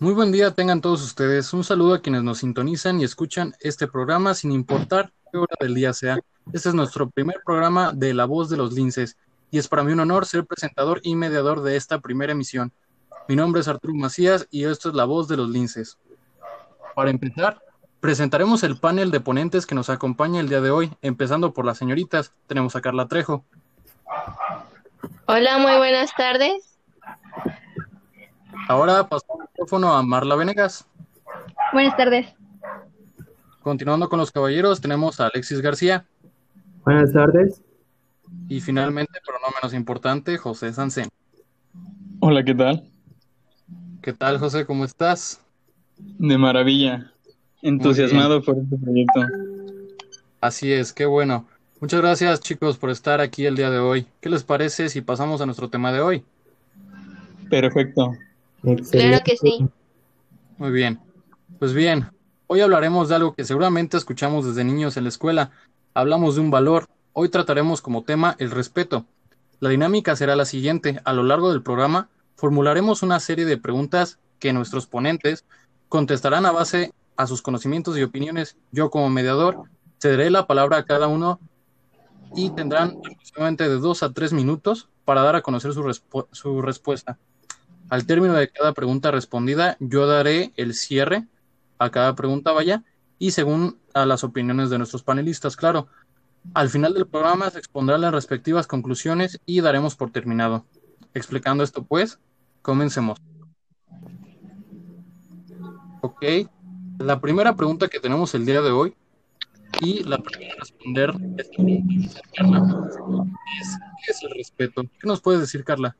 Muy buen día tengan todos ustedes. Un saludo a quienes nos sintonizan y escuchan este programa sin importar qué hora del día sea. Este es nuestro primer programa de La Voz de los Linces y es para mí un honor ser presentador y mediador de esta primera emisión. Mi nombre es Arturo Macías y esto es La Voz de los Linces. Para empezar, presentaremos el panel de ponentes que nos acompaña el día de hoy, empezando por las señoritas. Tenemos a Carla Trejo. Hola, muy buenas tardes. Ahora paso el micrófono a Marla Venegas. Buenas tardes. Continuando con los caballeros, tenemos a Alexis García. Buenas tardes. Y finalmente, pero no menos importante, José Sansén. Hola, ¿qué tal? ¿Qué tal, José? ¿Cómo estás? De maravilla. Entusiasmado por este proyecto. Así es, qué bueno. Muchas gracias, chicos, por estar aquí el día de hoy. ¿Qué les parece si pasamos a nuestro tema de hoy? Perfecto. Claro que sí. Muy bien. Pues bien, hoy hablaremos de algo que seguramente escuchamos desde niños en la escuela. Hablamos de un valor. Hoy trataremos como tema el respeto. La dinámica será la siguiente. A lo largo del programa formularemos una serie de preguntas que nuestros ponentes contestarán a base a sus conocimientos y opiniones. Yo como mediador cederé la palabra a cada uno y tendrán aproximadamente de dos a tres minutos para dar a conocer su, su respuesta. Al término de cada pregunta respondida, yo daré el cierre a cada pregunta, vaya, y según a las opiniones de nuestros panelistas, claro. Al final del programa se expondrán las respectivas conclusiones y daremos por terminado. Explicando esto, pues, comencemos. Ok, la primera pregunta que tenemos el día de hoy y la primera responder es, ¿qué es el respeto? ¿Qué nos puedes decir, Carla?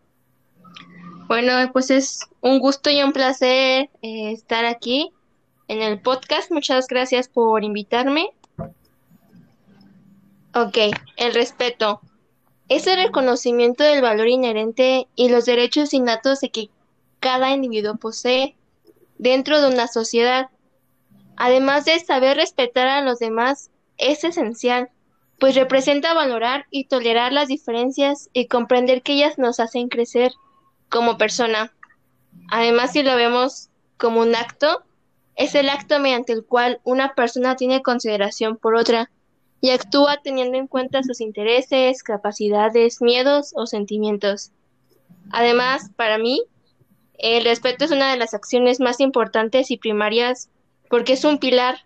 Bueno, pues es un gusto y un placer eh, estar aquí en el podcast. Muchas gracias por invitarme. Ok, el respeto. Es el reconocimiento del valor inherente y los derechos innatos de que cada individuo posee dentro de una sociedad. Además de saber respetar a los demás, es esencial, pues representa valorar y tolerar las diferencias y comprender que ellas nos hacen crecer como persona. Además, si lo vemos como un acto, es el acto mediante el cual una persona tiene consideración por otra y actúa teniendo en cuenta sus intereses, capacidades, miedos o sentimientos. Además, para mí, el respeto es una de las acciones más importantes y primarias porque es un pilar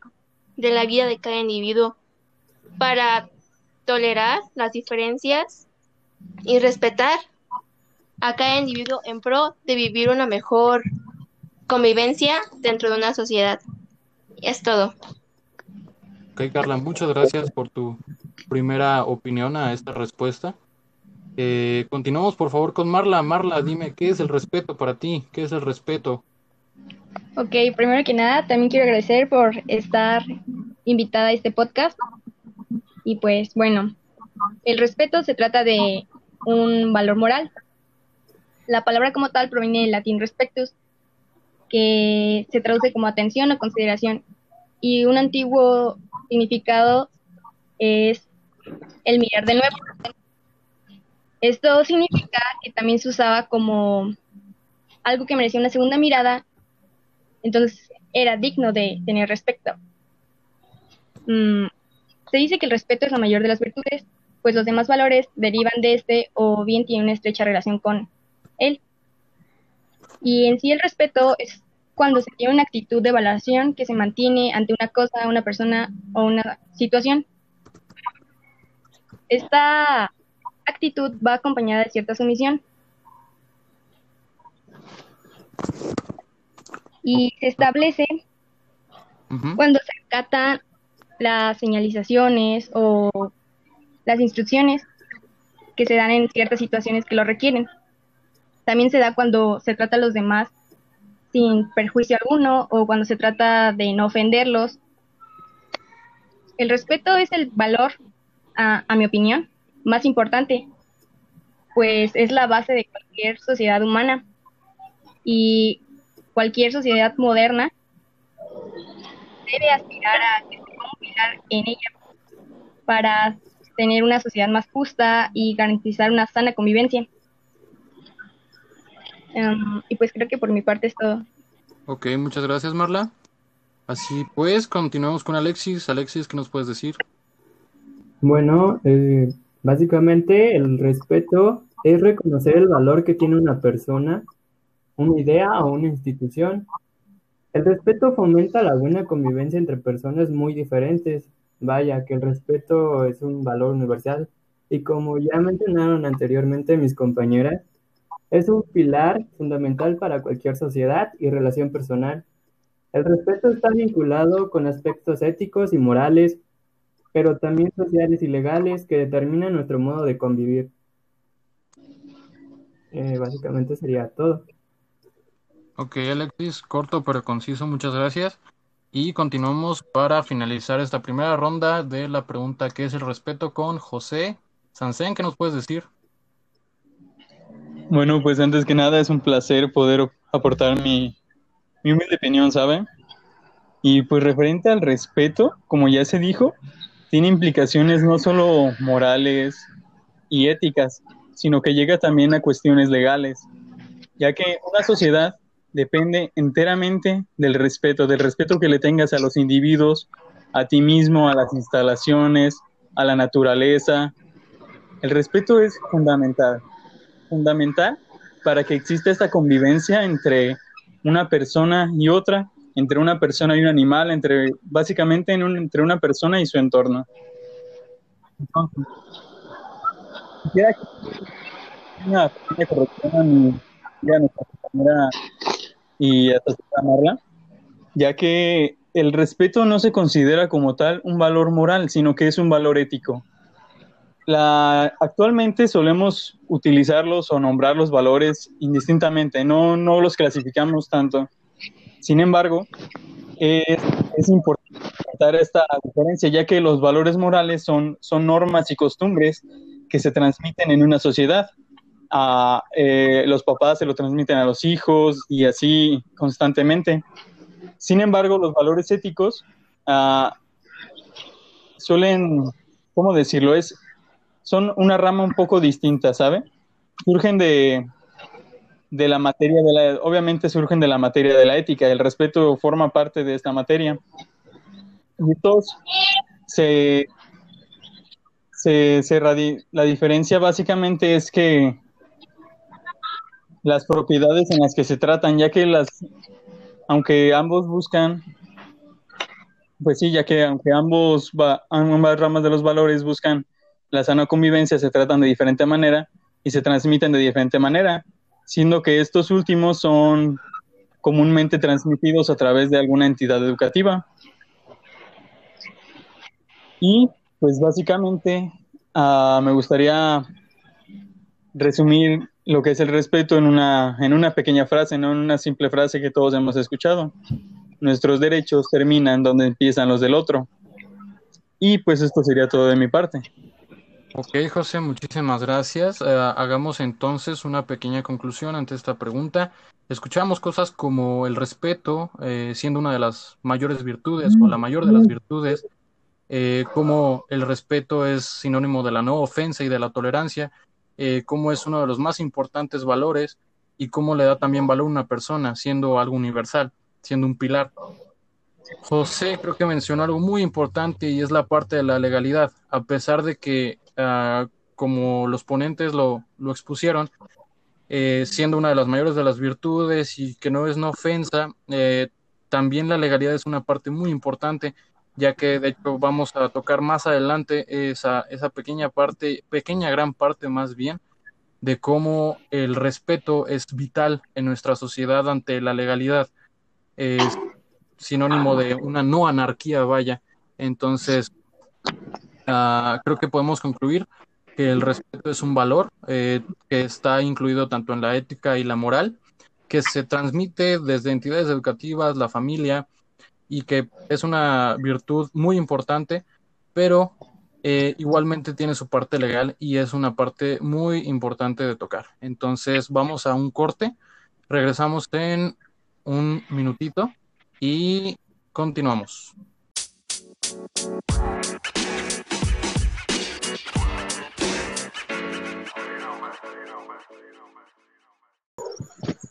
de la vida de cada individuo para tolerar las diferencias y respetar a cada individuo en pro de vivir una mejor convivencia dentro de una sociedad. Y es todo. Ok, Carla, muchas gracias por tu primera opinión a esta respuesta. Eh, continuamos, por favor, con Marla. Marla, dime, ¿qué es el respeto para ti? ¿Qué es el respeto? Ok, primero que nada, también quiero agradecer por estar invitada a este podcast. Y pues bueno, el respeto se trata de un valor moral la palabra como tal proviene del latín respectus, que se traduce como atención o consideración. Y un antiguo significado es el mirar de nuevo. Esto significa que también se usaba como algo que merecía una segunda mirada, entonces era digno de tener respeto. Mm, se dice que el respeto es la mayor de las virtudes, pues los demás valores derivan de este o bien tienen una estrecha relación con él. Y en sí el respeto es cuando se tiene una actitud de evaluación que se mantiene ante una cosa, una persona o una situación. Esta actitud va acompañada de cierta sumisión. Y se establece cuando se acatan las señalizaciones o las instrucciones que se dan en ciertas situaciones que lo requieren. También se da cuando se trata a los demás sin perjuicio alguno o cuando se trata de no ofenderlos. El respeto es el valor, a, mi opinión, más importante, pues es la base de cualquier sociedad humana y cualquier sociedad moderna debe aspirar a que se ponga en ella para tener una sociedad más justa y garantizar una sana convivencia. Em, y pues creo que por mi parte es todo. Ok, muchas gracias Marla. Así pues, continuamos con Alexis. Alexis, ¿qué nos puedes decir? Bueno, eh, básicamente el respeto es reconocer el valor que tiene una persona, una idea o una institución. El respeto fomenta la buena convivencia entre personas muy diferentes. Vaya, que el respeto es un valor universal y como ya mencionaron anteriormente mis compañeras, es un pilar fundamental para cualquier sociedad y relación personal. El respeto está vinculado con aspectos éticos y morales, pero también sociales y legales que determinan nuestro modo de convivir. Eh, básicamente sería todo. Ok, Alexis, corto pero conciso, muchas gracias. Y continuamos para finalizar esta primera ronda de la pregunta ¿qué es el respeto? con José Sansen, ¿qué nos puedes decir? Bueno, pues antes que nada es un placer poder aportar mi, mi humilde opinión, ¿sabe? Y pues referente al respeto, como ya se dijo, tiene implicaciones no solo morales y éticas, sino que llega también a cuestiones legales, ya que una sociedad depende enteramente del respeto, del respeto que le tengas a los individuos, a ti mismo, a las instalaciones, a la naturaleza. El respeto es fundamental, fundamental para que exista esta convivencia entre una persona y otra, entre una persona y un animal, entre básicamente entre una persona y su entorno. Y ya que el respeto no se considera como tal un valor moral, sino que es un valor ético. La, actualmente solemos utilizarlos o nombrar los valores indistintamente, no, no los clasificamos tanto. Sin embargo, es, importante tratar esta diferencia, ya que los valores morales son, son normas y costumbres que se transmiten en una sociedad a eh, los papás se lo transmiten a los hijos y así constantemente. Sin embargo, los valores éticos ah, suelen, ¿cómo decirlo? Es, son una rama un poco distinta, ¿sabe? Surgen de, de la materia de la, obviamente surgen de la materia de la ética, el respeto forma parte de esta materia. Y estos se, se, se la diferencia básicamente es que las propiedades en las que se tratan, ya que las, aunque ambos buscan, pues sí, ya que aunque ambos, ambas ramas de los valores buscan la sana convivencia, se tratan de diferente manera y se transmiten de diferente manera, siendo que estos últimos son comúnmente transmitidos a través de alguna entidad educativa. Y pues básicamente uh, me gustaría resumir lo que es el respeto en una, en una pequeña frase, no en una simple frase que todos hemos escuchado. Nuestros derechos terminan donde empiezan los del otro. Y pues esto sería todo de mi parte. Ok, José, muchísimas gracias. Eh, hagamos entonces una pequeña conclusión ante esta pregunta. Escuchamos cosas como el respeto, eh, siendo una de las mayores virtudes o la mayor de las virtudes, eh, como el respeto es sinónimo de la no ofensa y de la tolerancia, eh, cómo es uno de los más importantes valores y cómo le da también valor a una persona, siendo algo universal, siendo un pilar. José creo que mencionó algo muy importante y es la parte de la legalidad, a pesar de que, ah, como los ponentes lo, lo expusieron, eh, siendo una de las mayores de las virtudes y que no es no ofensa, eh, también la legalidad es una parte muy importante ya que de hecho vamos a tocar más adelante esa, esa pequeña parte, pequeña gran parte más bien, de cómo el respeto es vital en nuestra sociedad ante la legalidad. Es sinónimo de una no anarquía, vaya. Entonces, uh, creo que podemos concluir que el respeto es un valor eh, que está incluido tanto en la ética y la moral, que se transmite desde entidades educativas, la familia, y que es una virtud muy importante, pero eh, igualmente tiene su parte legal y es una parte muy importante de tocar. Entonces vamos a un corte, regresamos en un minutito y continuamos.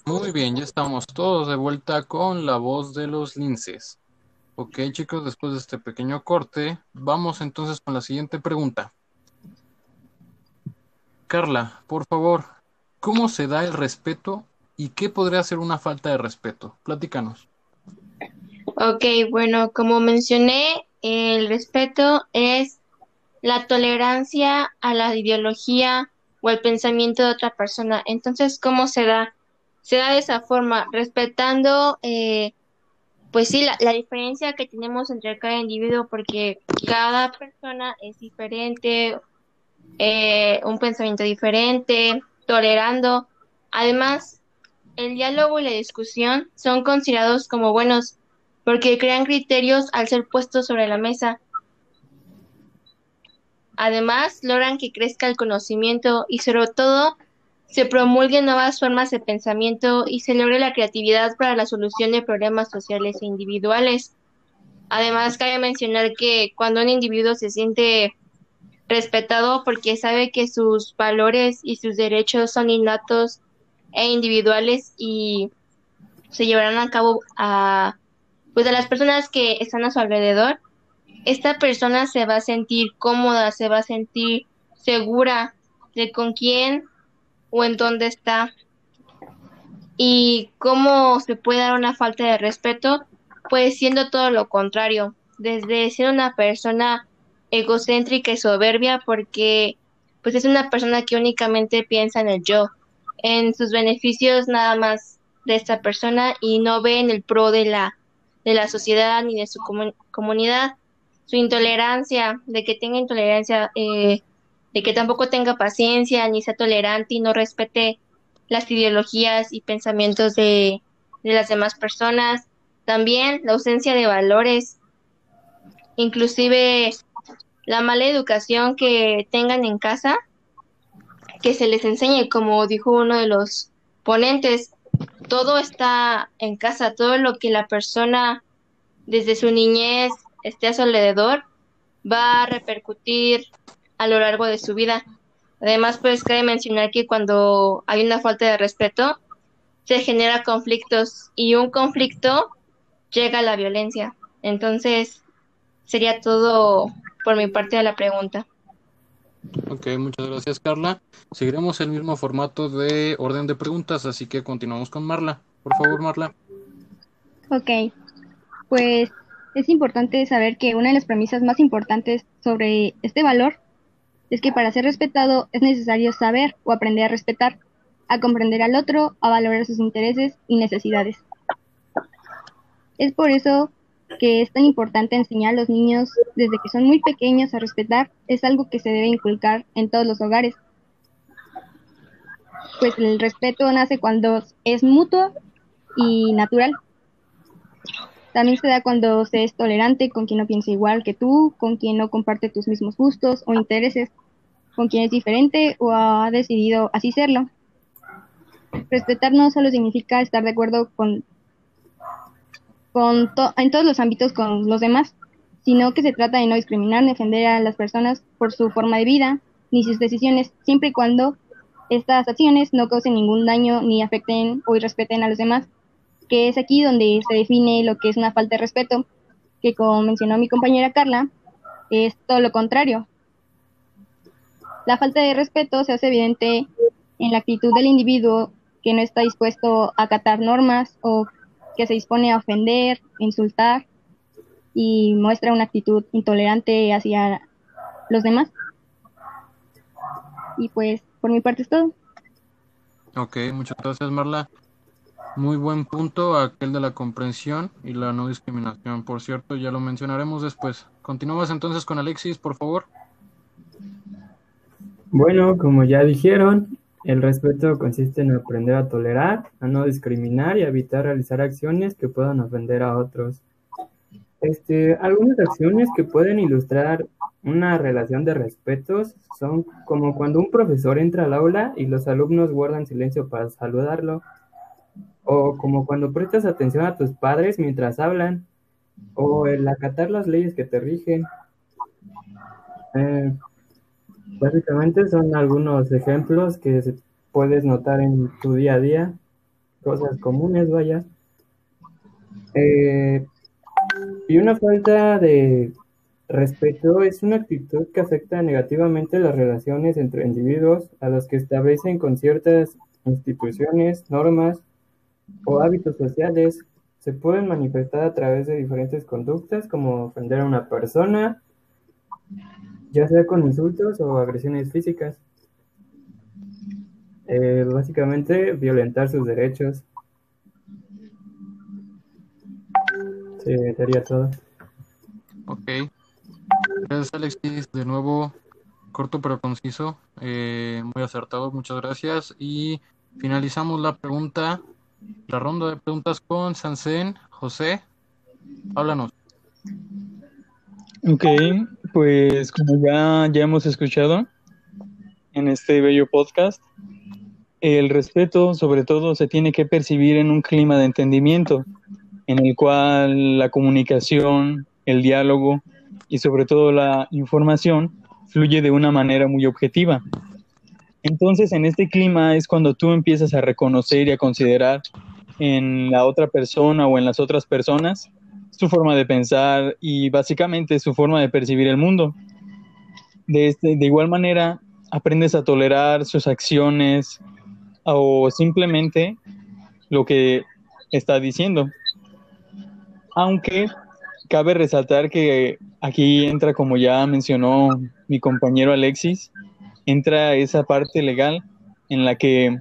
Muy bien, ya estamos todos de vuelta con la voz de los linces. Ok, chicos, después de este pequeño corte, vamos entonces con la siguiente pregunta. Carla, por favor, ¿cómo se da el respeto y qué podría ser una falta de respeto? Platícanos. Ok, bueno, como mencioné, el respeto es la tolerancia a la ideología o el pensamiento de otra persona. Entonces, ¿cómo se da? Se da de esa forma, respetando, eh, pues sí, la, la diferencia que tenemos entre cada individuo, porque cada persona es diferente, eh, un pensamiento diferente, tolerando. Además, el diálogo y la discusión son considerados como buenos porque crean criterios al ser puestos sobre la mesa. Además, logran que crezca el conocimiento y sobre todo se promulguen nuevas formas de pensamiento y se logre la creatividad para la solución de problemas sociales e individuales. Además, cabe mencionar que cuando un individuo se siente respetado porque sabe que sus valores y sus derechos son innatos e individuales y se llevarán a cabo a pues a las personas que están a su alrededor, esta persona se va a sentir cómoda, se va a sentir segura de con quién o en dónde está. Y cómo se puede dar una falta de respeto, pues siendo todo lo contrario, desde ser una persona egocéntrica y soberbia porque pues es una persona que únicamente piensa en el yo, en sus beneficios nada más de esta persona y no ve en el pro de la de la sociedad ni de su comunidad, su intolerancia, de que tenga intolerancia, eh, de que tampoco tenga paciencia ni sea tolerante y no respete las ideologías y pensamientos de, de las demás personas, también la ausencia de valores, inclusive la mala educación que tengan en casa, que se les enseñe, como dijo uno de los ponentes, todo está en casa, todo lo que la persona desde su niñez esté a su alrededor va a repercutir a lo largo de su vida. Además, pues cabe mencionar que cuando hay una falta de respeto, se genera conflictos y un conflicto llega a la violencia. Entonces, sería todo por mi parte de la pregunta. Ok, muchas gracias Carla. Seguiremos el mismo formato de orden de preguntas, así que continuamos con Marla. Por favor, Marla. Ok, pues es importante saber que una de las premisas más importantes sobre este valor es que para ser respetado es necesario saber o aprender a respetar, a comprender al otro, a valorar sus intereses y necesidades. Es por eso que es tan importante enseñar a los niños desde que son muy pequeños a respetar, es algo que se debe inculcar en todos los hogares. Pues el respeto nace cuando es mutuo y natural. También se da cuando se es tolerante con quien no piensa igual que tú, con quien no comparte tus mismos gustos o intereses, con quien es diferente o ha decidido así serlo. Respetar no solo significa estar de acuerdo con con en todos los ámbitos con los demás, sino que se trata de no discriminar defender a las personas por su forma de vida ni sus decisiones, siempre y cuando estas acciones no causen ningún daño ni afecten o irrespeten a los demás, que es aquí donde se define lo que es una falta de respeto, que como mencionó mi compañera Carla, es todo lo contrario. La falta de respeto se hace evidente en la actitud del individuo que no está dispuesto a acatar normas o que se dispone a ofender, insultar y muestra una actitud intolerante hacia los demás. Y pues por mi parte es todo. Ok, muchas gracias Marla. Muy buen punto aquel de la comprensión y la no discriminación. Por cierto, ya lo mencionaremos después. Continuamos entonces con Alexis, por favor. Bueno, como ya dijeron, el respeto consiste en aprender a tolerar, a no discriminar y a evitar realizar acciones que puedan ofender a otros. Este, algunas acciones que pueden ilustrar una relación de respetos son como cuando un profesor entra al aula y los alumnos guardan silencio para saludarlo, o como cuando prestas atención a tus padres mientras hablan, o el acatar las leyes que te rigen. Eh, Básicamente son algunos ejemplos que puedes notar en tu día a día cosas comunes, vaya. Eh, y una falta de respeto es una actitud que afecta negativamente las relaciones entre individuos a los que establecen con ciertas instituciones, normas o hábitos sociales. Se pueden manifestar a través de diferentes conductas como ofender a una persona, ya sea con insultos o agresiones físicas. Eh, básicamente, violentar sus derechos. Sí, sería todo. Ok. Gracias, Alexis. De nuevo, corto pero conciso. eh, muy acertado. Muchas gracias. Y finalizamos la pregunta, la ronda de preguntas con Sansen. José, háblanos. Ok, pues como ya, ya hemos escuchado en este bello podcast, el respeto sobre todo se tiene que percibir en un clima de entendimiento, en el cual la comunicación, el diálogo y sobre todo la información fluye de una manera muy objetiva. Entonces, en este clima es cuando tú empiezas a reconocer y a considerar en la otra persona o en las otras personas su forma de pensar y básicamente su forma de percibir el mundo. De, este, de igual manera, aprendes a tolerar sus acciones o simplemente lo que está diciendo. Aunque cabe resaltar que aquí entra, como ya mencionó mi compañero Alexis, entra esa parte legal en la que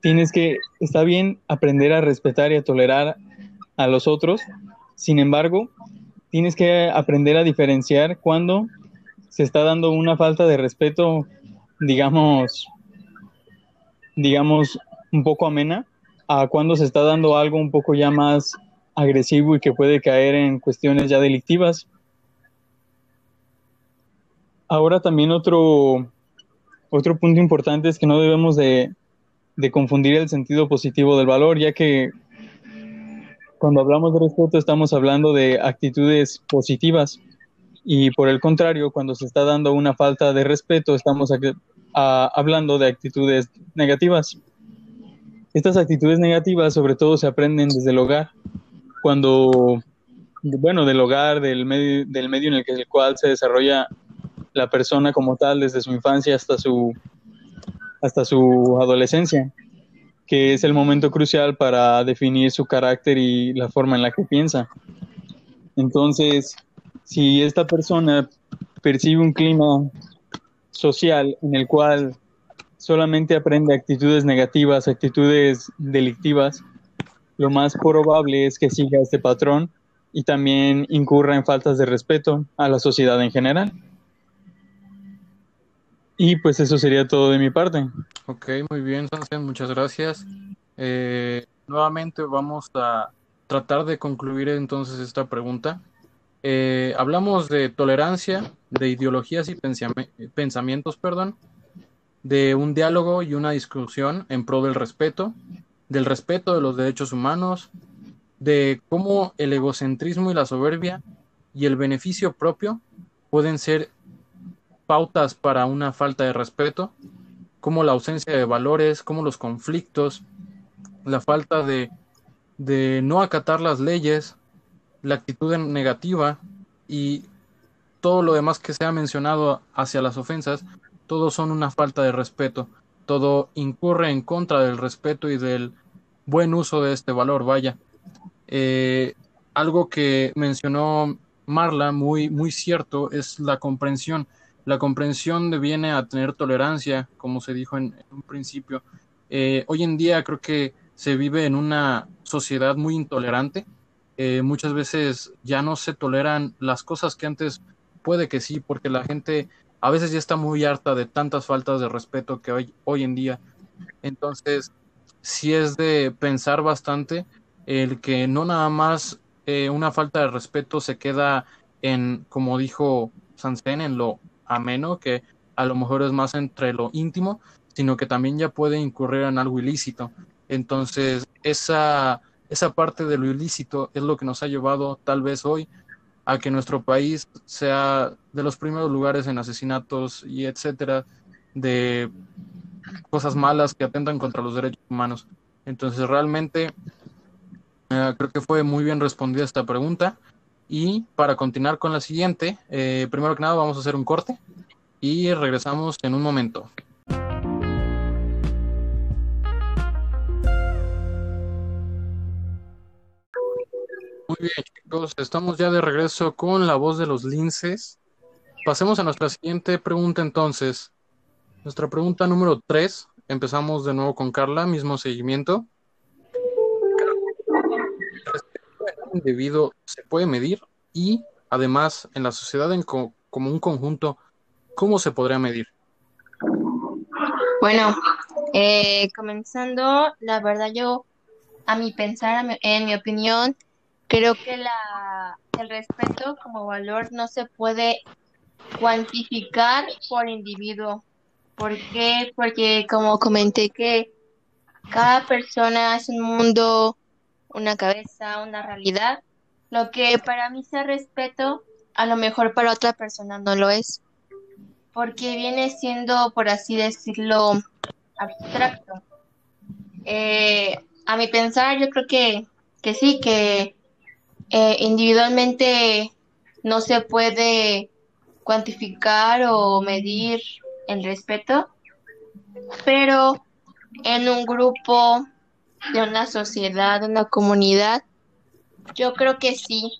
tienes que, está bien aprender a respetar y a tolerar a los otros, sin embargo, tienes que aprender a diferenciar cuando se está dando una falta de respeto, digamos, digamos, un poco amena, a cuando se está dando algo un poco ya más agresivo y que puede caer en cuestiones ya delictivas. Ahora también otro, otro punto importante es que no debemos de, de confundir el sentido positivo del valor, ya que cuando hablamos de respeto estamos hablando de actitudes positivas. Y por el contrario, cuando se está dando una falta de respeto estamos hablando de actitudes negativas. Estas actitudes negativas sobre todo se aprenden desde el hogar, cuando, bueno, del hogar, del medio, del medio en el, que, el cual se desarrolla la persona como tal desde su infancia hasta su, hasta su adolescencia, que es el momento crucial para definir su carácter y la forma en la que piensa. Entonces, si esta persona percibe un clima social en el cual solamente aprende actitudes negativas, actitudes delictivas, lo más probable es que siga este patrón y también incurra en faltas de respeto a la sociedad en general. Y pues eso sería todo de mi parte. Ok, muy bien, Sansen, muchas gracias. Eh, nuevamente vamos a tratar de concluir entonces esta pregunta. Eh, hablamos de tolerancia, de ideologías y pensamientos, perdón, de un diálogo y una discusión en pro del respeto, del respeto de los derechos humanos, de cómo el egocentrismo y la soberbia y el beneficio propio pueden ser pautas para una falta de respeto, como la ausencia de valores, como los conflictos, la falta de, de no acatar las leyes, la actitud negativa y todo lo demás que se ha mencionado hacia las ofensas, todos son una falta de respeto, todo incurre en contra del respeto y del buen uso de este valor, vaya. Eh, algo que mencionó Marla, muy, muy cierto, es la comprensión. La comprensión deviene a tener tolerancia, como se dijo en, un principio. Eh, hoy en día creo que se vive en una sociedad muy intolerante. Eh, muchas veces ya no se toleran las cosas que antes puede que sí, porque la gente a veces ya está muy harta de tantas faltas de respeto que hay hoy en día. Entonces, sí es de pensar bastante el que no nada más eh, una falta de respeto se queda en, como dijo Sansen, en lo ameno, que a lo mejor es más entre lo íntimo, sino que también ya puede incurrir en algo ilícito. Entonces, esa, esa parte de lo ilícito es lo que nos ha llevado tal vez hoy a que nuestro país sea de los primeros lugares en asesinatos y etcétera de cosas malas que atentan contra los derechos humanos. Entonces, realmente eh, creo que fue muy bien respondida esta pregunta. Y para continuar con la siguiente, eh, primero que nada vamos a hacer un corte y regresamos en un momento. Muy bien, chicos, estamos ya de regreso con la voz de los linces. Pasemos a nuestra siguiente pregunta entonces. Nuestra pregunta número 3. Empezamos de nuevo con Carla, mismo seguimiento. Indebido se puede medir? Y además, en la sociedad en como un conjunto, ¿cómo se podría medir? Bueno, eh, comenzando, la verdad yo, a mi pensar, en mi opinión, Creo que la, el respeto como valor no se puede cuantificar por individuo. ¿Por qué? Porque como comenté que cada persona es un mundo, una cabeza, una realidad. Lo que para mí sea respeto, a lo mejor para otra persona no lo es. Porque viene siendo, por así decirlo, abstracto. Eh, a mi pensar, yo creo que, que sí, que eh, individualmente no se puede cuantificar o medir el respeto, pero en un grupo, de una sociedad, de una comunidad, yo creo que sí.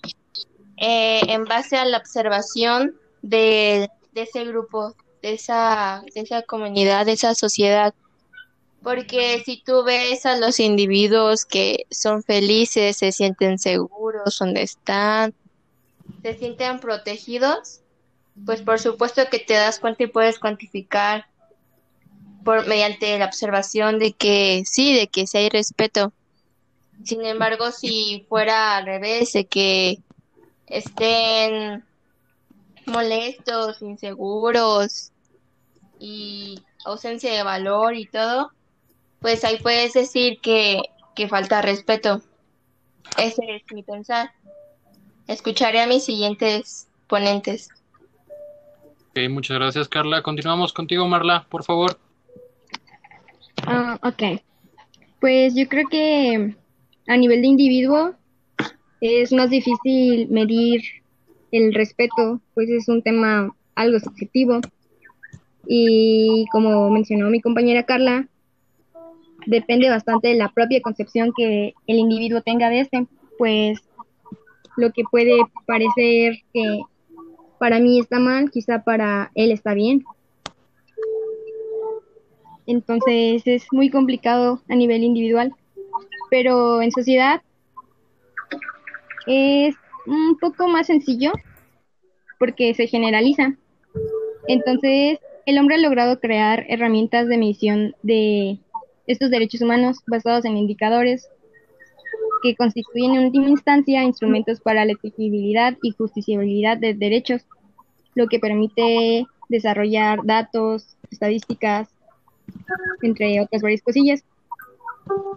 Eh, en base a la observación de, de ese grupo, de esa, de esa comunidad, de esa sociedad, porque si tú ves a los individuos que son felices, se sienten seguros donde están, se sienten protegidos, pues por supuesto que te das cuenta y puedes cuantificar por mediante la observación de que sí, de que sí hay respeto. Sin embargo, si fuera al revés, de que estén molestos, inseguros y ausencia de valor y todo, pues ahí puedes decir que, falta respeto. Ese es mi pensar. Escucharé a mis siguientes ponentes. Ok, muchas gracias, Carla. Continuamos contigo, Marla, por favor. Ah, ok. Pues yo creo que a nivel de individuo es más difícil medir el respeto, pues es un tema algo subjetivo. Y como mencionó mi compañera Carla, depende bastante de la propia concepción que el individuo tenga de este, pues lo que puede parecer que para mí está mal, quizá para él está bien. Entonces es muy complicado a nivel individual, pero en sociedad es un poco más sencillo porque se generaliza. Entonces, el hombre ha logrado crear herramientas de medición de estos derechos humanos basados en indicadores que constituyen en última instancia instrumentos para la exigibilidad y justiciabilidad de derechos, lo que permite desarrollar datos, estadísticas, entre otras varias cosillas.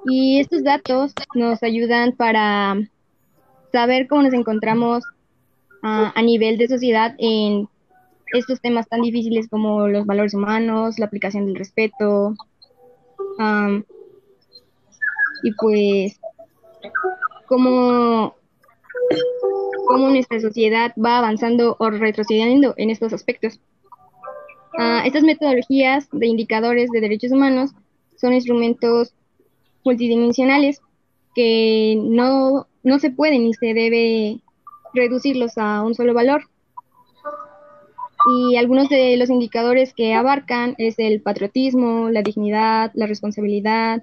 Y estos datos nos ayudan para saber cómo nos encontramos a nivel de sociedad en estos temas tan difíciles como los valores humanos, la aplicación del respeto, y pues, como, como nuestra sociedad va avanzando o retrocediendo en estos aspectos. Ah, estas metodologías de indicadores de derechos humanos son instrumentos multidimensionales que no, no se pueden ni se debe reducirlos a un solo valor, y algunos de los indicadores que abarcan es el patriotismo, la dignidad, la responsabilidad,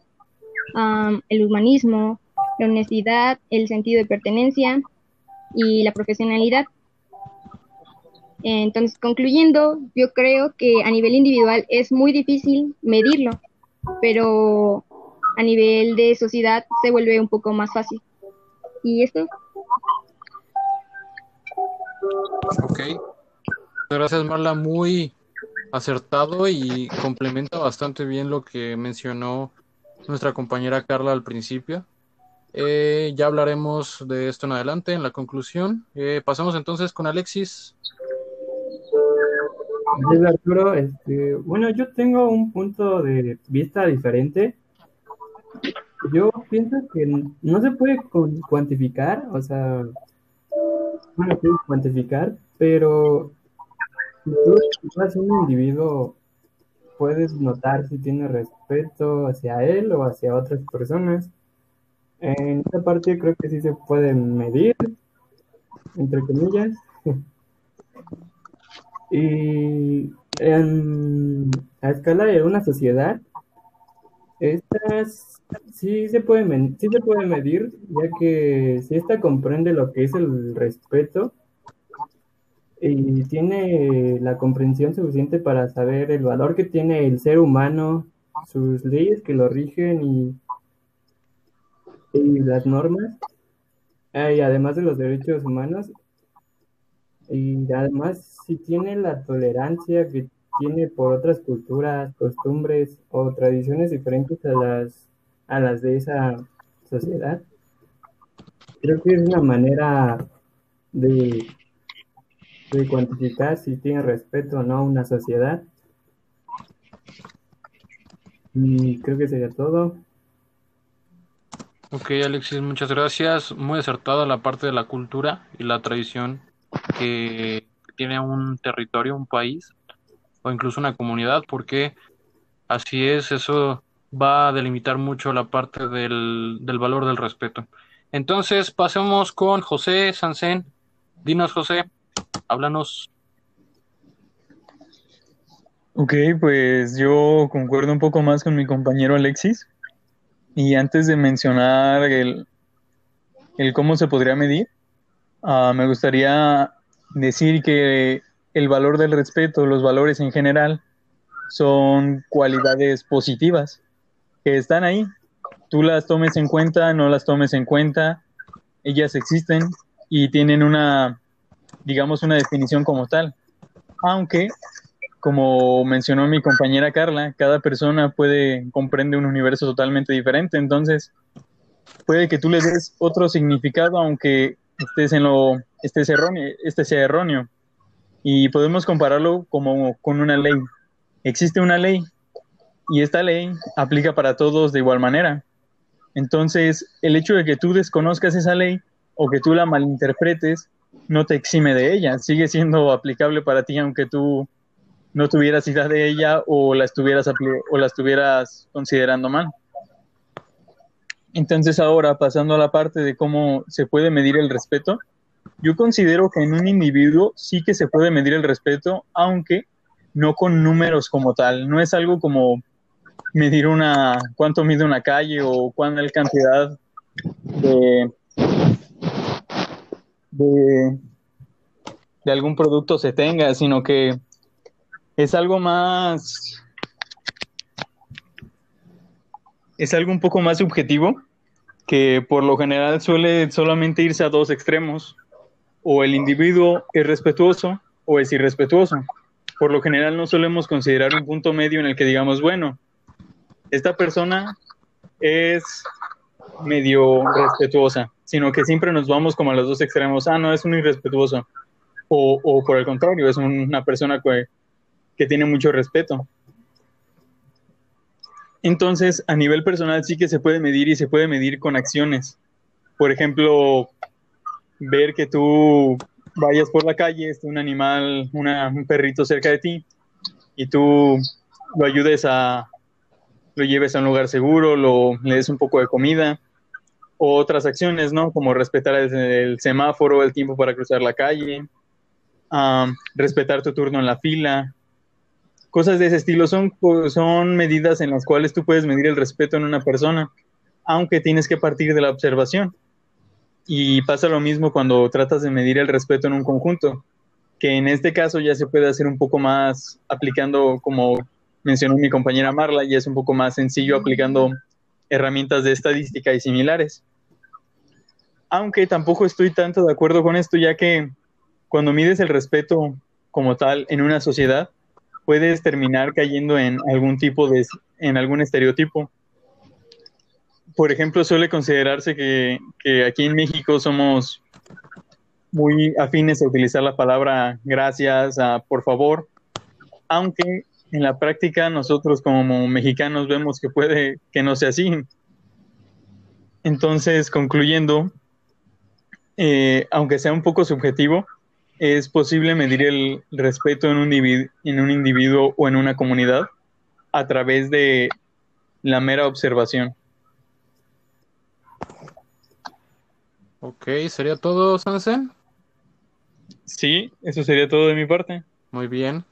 el humanismo, la honestidad, el sentido de pertenencia y la profesionalidad. Entonces, concluyendo, yo creo que a nivel individual es muy difícil medirlo, pero a nivel de sociedad se vuelve un poco más fácil. ¿Y esto? Ok, Gracias, Marla. Muy acertado y complementa bastante bien lo que mencionó nuestra compañera Carla al principio. Eh, ya hablaremos de esto en adelante, en la conclusión. Eh, pasamos entonces con Alexis. Este, bueno, yo tengo un punto de vista diferente. Yo pienso que no se puede cuantificar, o sea, no se puede cuantificar, pero si tú eres un individuo, puedes notar si tiene respeto hacia él o hacia otras personas. En esta parte creo que sí se puede medir, entre comillas. y en, a escala de una sociedad, estas sí se puede, sí se puede medir, ya que si esta comprende lo que es el respeto y tiene la comprensión suficiente para saber el valor que tiene el ser humano, sus leyes que lo rigen y y las normas, ah, y además de los derechos humanos, y además si tiene la tolerancia que tiene por otras culturas, costumbres o tradiciones diferentes a las, a las de esa sociedad. Creo que es una manera de, de cuantificar si tiene respeto o no a una sociedad. Y creo que sería todo. Ok, Alexis, muchas gracias. Muy acertada la parte de la cultura y la tradición que tiene un territorio, un país o incluso una comunidad, porque así es, eso va a delimitar mucho la parte del, del valor del respeto. Entonces, pasemos con José Sansén. Dinos, José, háblanos. Ok, pues yo concuerdo un poco más con mi compañero Alexis. Y antes de mencionar el, el cómo se podría medir, uh, me gustaría decir que el valor del respeto, los valores en general, son cualidades positivas que están ahí. Tú las tomes en cuenta, no las tomes en cuenta, ellas existen y tienen una, digamos, una definición como tal. Aunque como mencionó mi compañera Carla, cada persona puede comprende un universo totalmente diferente, entonces puede que tú le des otro significado aunque estés en lo estés erróneo, este sea erróneo. Y podemos compararlo como con una ley. Existe una ley y esta ley aplica para todos de igual manera. Entonces, el hecho de que tú desconozcas esa ley o que tú la malinterpretes no te exime de ella, sigue siendo aplicable para ti aunque tú no tuvieras idea de ella o la estuvieras, o la estuvieras considerando mal. Entonces ahora, pasando a la parte de cómo se puede medir el respeto, yo considero que en un individuo sí que se puede medir el respeto, aunque no con números como tal. No es algo como medir una cuánto mide una calle o cuánta cantidad de, de, de algún producto se tenga, sino que es algo más, es algo un poco más subjetivo, que por lo general suele solamente irse a dos extremos, o el individuo es respetuoso o es irrespetuoso. Por lo general no solemos considerar un punto medio en el que digamos, bueno, esta persona es medio respetuosa, sino que siempre nos vamos como a los dos extremos, ah, no, es un irrespetuoso, o, o por el contrario, es una persona que que tiene mucho respeto. Entonces, a nivel personal sí que se puede medir y se puede medir con acciones. Por ejemplo, ver que tú vayas por la calle, esté un animal, un perrito cerca de ti y tú lo ayudes a, lo lleves a un lugar seguro, lo, le des un poco de comida, o otras acciones, ¿no? Como respetar el, semáforo, el tiempo para cruzar la calle, respetar tu turno en la fila, cosas de ese estilo son, son medidas en las cuales tú puedes medir el respeto en una persona, aunque tienes que partir de la observación. Y pasa lo mismo cuando tratas de medir el respeto en un conjunto, que en este caso ya se puede hacer un poco más aplicando, como mencionó mi compañera Marla, y es un poco más sencillo aplicando herramientas de estadística y similares. Aunque tampoco estoy tanto de acuerdo con esto, ya que cuando mides el respeto como tal en una sociedad, puedes terminar cayendo en algún tipo de, en algún estereotipo. Por ejemplo, suele considerarse que, que aquí en México somos muy afines a utilizar la palabra gracias, a por favor, aunque en la práctica nosotros como mexicanos vemos que puede que no sea así. Entonces, concluyendo, eh, aunque sea un poco subjetivo, es posible medir el respeto en un, en un individuo o en una comunidad a través de la mera observación. Ok, ¿sería todo, Sansen? Sí, eso sería todo de mi parte. Muy bien.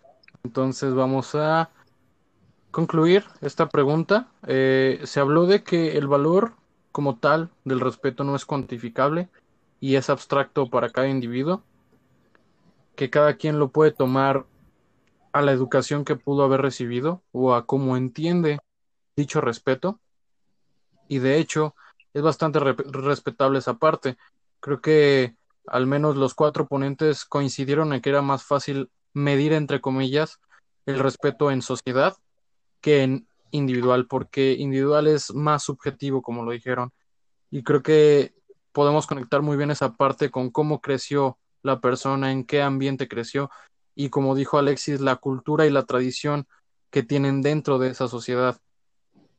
Entonces vamos a concluir esta pregunta. Eh, se habló de que el valor como tal del respeto no es cuantificable y es abstracto para cada individuo, que cada quien lo puede tomar a la educación que pudo haber recibido o a cómo entiende dicho respeto. Y de hecho, es bastante respetable esa parte. Creo que al menos los cuatro ponentes coincidieron en que era más fácil medir, entre comillas, el respeto en sociedad que en individual, porque individual es más subjetivo, como lo dijeron. Y creo que podemos conectar muy bien esa parte con cómo creció la persona, en qué ambiente creció y como dijo Alexis, la cultura y la tradición que tienen dentro de esa sociedad.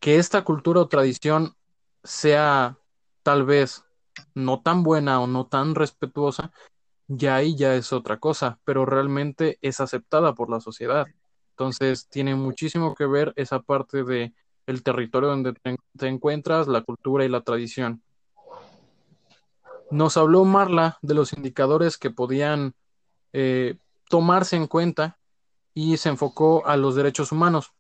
Que esta cultura o tradición sea tal vez no tan buena o no tan respetuosa, ya ahí ya es otra cosa, pero realmente es aceptada por la sociedad. Entonces tiene muchísimo que ver esa parte de el territorio donde te, encuentras, la cultura y la tradición. Nos habló Marla de los indicadores que podían eh, tomarse en cuenta y se enfocó a los derechos humanos,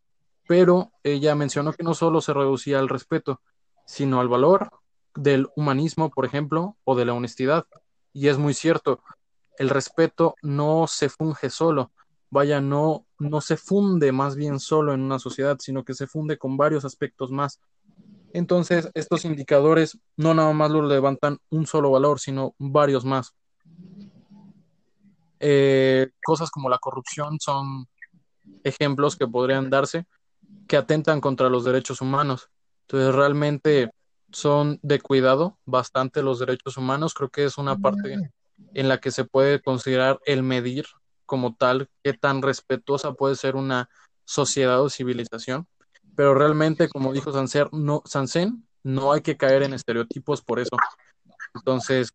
pero ella mencionó que no solo se reducía al respeto, sino al valor del humanismo, por ejemplo, o de la honestidad. Y es muy cierto, el respeto no se funge solo, vaya, no, no se funde más bien solo en una sociedad, sino que se funde con varios aspectos más. Entonces, estos indicadores no nada más lo levantan un solo valor, sino varios más. Eh, cosas como la corrupción son ejemplos que podrían darse que atentan contra los derechos humanos. Entonces, realmente son de cuidado bastante los derechos humanos. Creo que es una parte en la que se puede considerar el medir como tal qué tan respetuosa puede ser una sociedad o civilización. Pero realmente, como dijo Sanser, no, Sansen, no hay que caer en estereotipos por eso. Entonces,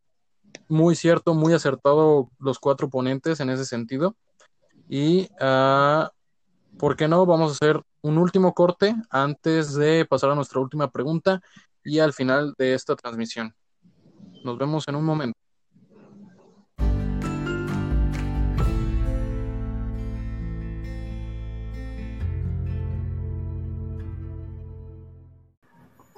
muy cierto, muy acertado los cuatro ponentes en ese sentido. Y, uh, ¿por qué no? Vamos a hacer un último corte antes de pasar a nuestra última pregunta y al final de esta transmisión. Nos vemos en un momento.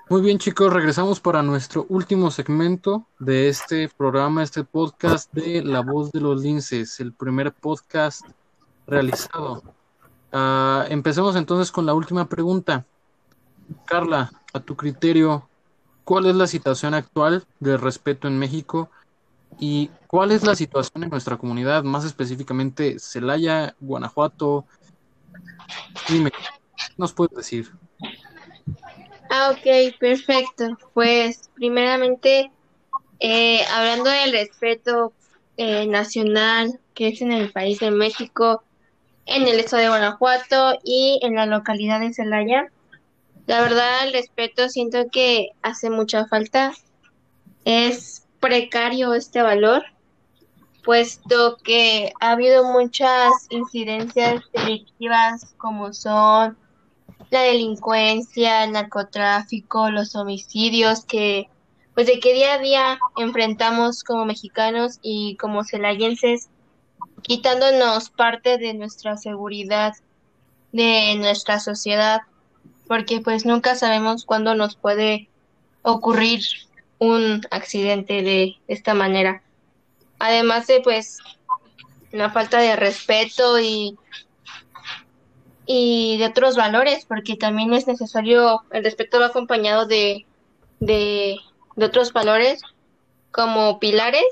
Muy bien chicos, regresamos para nuestro último segmento de este programa, este podcast de La Voz de los Linces, el primer podcast realizado. Uh, empecemos entonces con la última pregunta. Carla, a tu criterio, ¿cuál es la situación actual del respeto en México y cuál es la situación en nuestra comunidad, más específicamente Celaya, Guanajuato? Dime, ¿qué nos puedes decir? Ah, ok, perfecto. Pues primeramente, eh, hablando del respeto eh, nacional que es en el país de México, en el estado de Guanajuato y en la localidad de Celaya, la verdad el respeto siento que hace mucha falta. Es precario este valor, puesto que ha habido muchas incidencias delictivas como son la delincuencia, el narcotráfico, los homicidios que pues de que día a día enfrentamos como mexicanos y como celayenses, quitándonos parte de nuestra seguridad, de nuestra sociedad, porque pues nunca sabemos cuándo nos puede ocurrir un accidente de esta manera. Además de pues la falta de respeto y y de otros valores, porque también es necesario, el respeto va acompañado de, de, otros valores como pilares.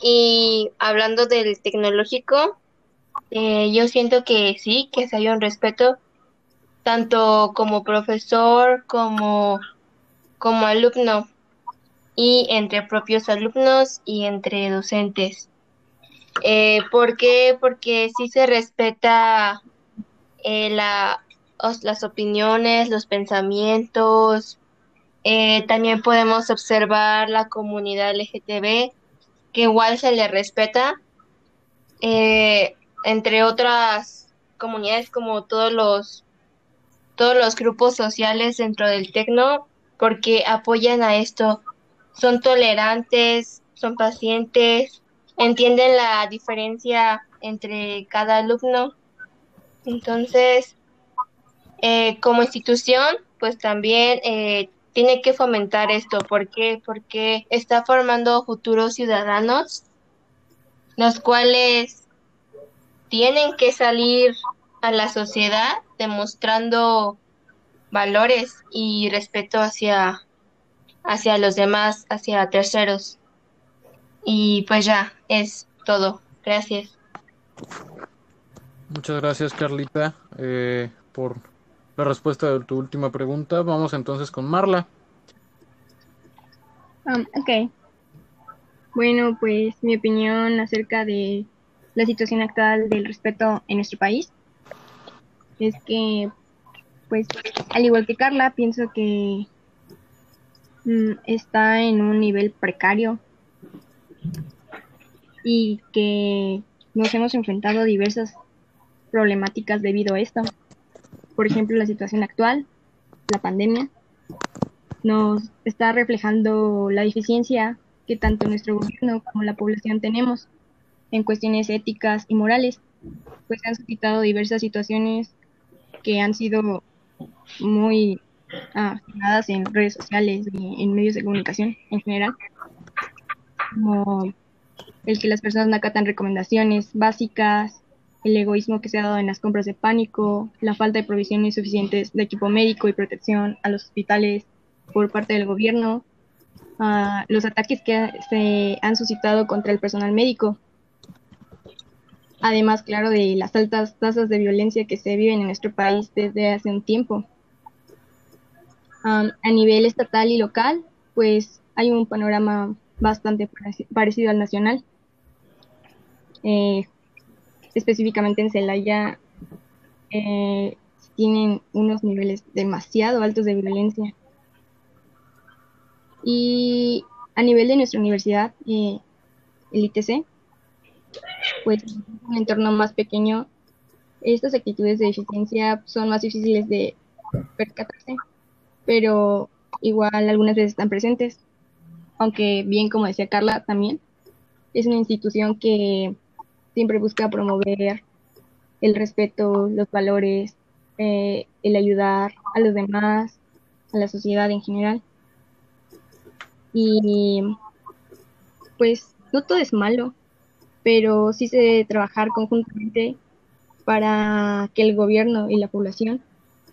Y hablando del tecnológico, eh, yo siento que sí, que se haya un respeto, tanto como profesor como, como alumno, y entre propios alumnos y entre docentes. Eh, ¿Por qué? Porque sí se respeta eh, la, las opiniones, los pensamientos. Eh, también podemos observar la comunidad LGTB, que igual se le respeta, eh, entre otras comunidades como todos los todos los grupos sociales dentro del tecno, porque apoyan a esto, son tolerantes, son pacientes, entienden la diferencia entre cada alumno. Entonces, eh, como institución, pues también eh, tiene que fomentar esto. ¿Por qué? Porque está formando futuros ciudadanos, los cuales tienen que salir a la sociedad demostrando valores y respeto hacia, hacia los demás, hacia terceros. Y pues ya, es todo. Gracias. Muchas gracias, Carlita, eh, por la respuesta de tu última pregunta. Vamos entonces con Marla. Um, ok. Bueno, pues mi opinión acerca de la situación actual del respeto en nuestro país es que, pues, al igual que Carla, pienso que mm, está en un nivel precario y que nos hemos enfrentado a diversas problemáticas debido a esto. Por ejemplo, la situación actual, la pandemia, nos está reflejando la deficiencia que tanto nuestro gobierno como la población tenemos en cuestiones éticas y morales, pues han suscitado diversas situaciones que han sido muy ah, en redes sociales y en medios de comunicación en general, como el que las personas no acatan recomendaciones básicas, el egoísmo que se ha dado en las compras de pánico, la falta de provisiones suficientes de equipo médico y protección a los hospitales por parte del gobierno, uh, los ataques que se han suscitado contra el personal médico, además, claro, de las altas tasas de violencia que se viven en nuestro país desde hace un tiempo. Um, a nivel estatal y local, pues hay un panorama bastante parecido al nacional. Eh, específicamente en Celaya, eh, tienen unos niveles demasiado altos de violencia. Y a nivel de nuestra universidad, eh, el ITC, pues un entorno más pequeño, estas actitudes de deficiencia son más difíciles de percatarse, pero igual algunas veces están presentes, aunque bien como decía Carla también, es una institución que siempre busca promover el respeto, los valores, eh, el ayudar a los demás, a la sociedad en general. Y pues no todo es malo, pero sí se debe trabajar conjuntamente para que el gobierno y la población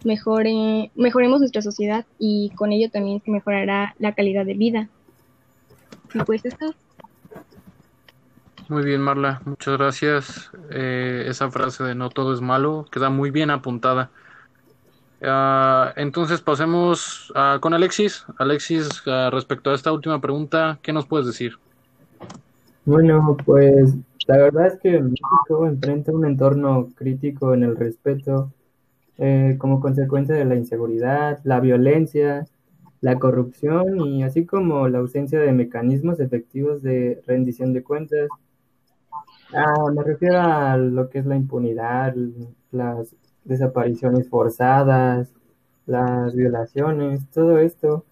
mejore, mejoremos nuestra sociedad y con ello también se mejorará la calidad de vida. Y pues esto. Muy bien, Marla, muchas gracias. Eh, esa frase de no todo es malo queda muy bien apuntada. Uh, entonces pasemos uh, con Alexis. Alexis, uh, respecto a esta última pregunta, ¿qué nos puedes decir? Bueno, pues la verdad es que México enfrenta un entorno crítico en el respeto eh, como consecuencia de la inseguridad, la violencia, la corrupción y así como la ausencia de mecanismos efectivos de rendición de cuentas. Ah, me refiero a lo que es la impunidad, las desapariciones forzadas, las violaciones, todo esto.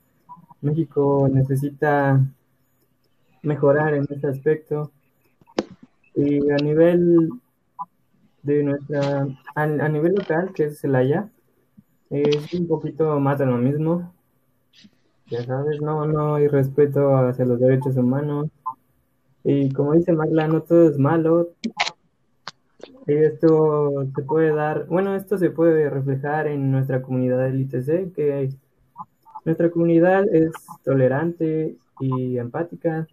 México necesita mejorar en este aspecto. Y a nivel de nuestra, a, nivel local, que es Celaya, es un poquito más de lo mismo. Ya sabes, no, no hay respeto hacia los derechos humanos. Y como dice Magla, no todo es malo. Y esto se puede dar, bueno, esto se puede reflejar en nuestra comunidad del ITC, que nuestra comunidad es tolerante y empática.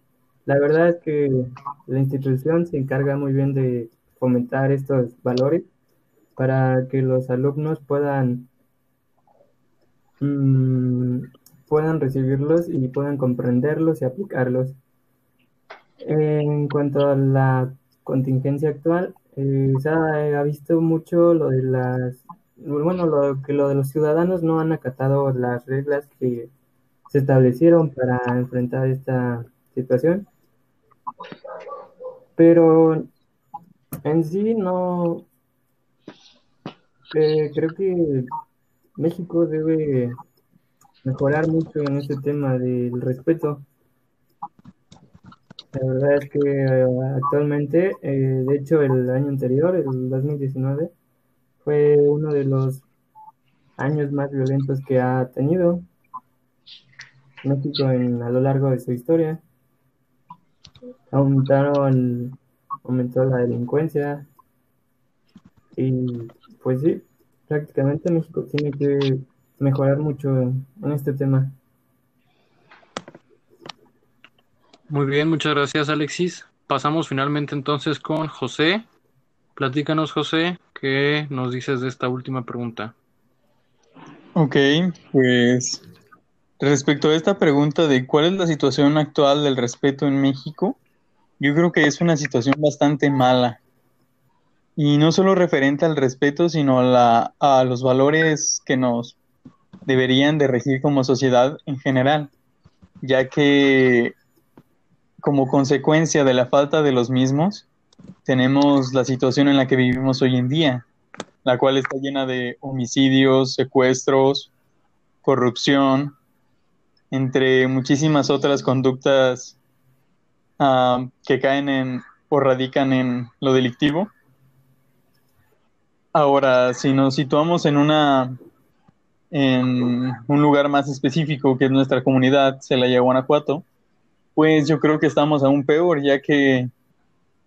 La verdad es que la institución se encarga muy bien de fomentar estos valores para que los alumnos puedan, mm, puedan recibirlos y puedan comprenderlos y aplicarlos. En cuanto a la contingencia actual, eh, se ha, visto mucho lo de las, bueno, lo, que lo de los ciudadanos no han acatado las reglas que se establecieron para enfrentar esta situación. Pero en sí no, eh, creo que México debe mejorar mucho en este tema del respeto. La verdad es que eh, actualmente, eh, de hecho el año anterior, el 2019, fue uno de los años más violentos que ha tenido México en, a lo largo de su historia. Aumentaron, aumentó la delincuencia y pues sí, prácticamente México tiene que mejorar mucho en este tema. Muy bien, muchas gracias Alexis. Pasamos finalmente entonces con José. Platícanos José, ¿qué nos dices de esta última pregunta? Ok, pues respecto a esta pregunta de cuál es la situación actual del respeto en México, yo creo que es una situación bastante mala. Y no solo referente al respeto, sino a, la, a los valores que nos deberían de regir como sociedad en general, ya que como consecuencia de la falta de los mismos, tenemos la situación en la que vivimos hoy en día, la cual está llena de homicidios, secuestros, corrupción, entre muchísimas otras conductas ah, que caen en o radican en lo delictivo. Ahora, si nos situamos en una en un lugar más específico que es nuestra comunidad, Celaya, Guanajuato, pues yo creo que estamos aún peor, ya que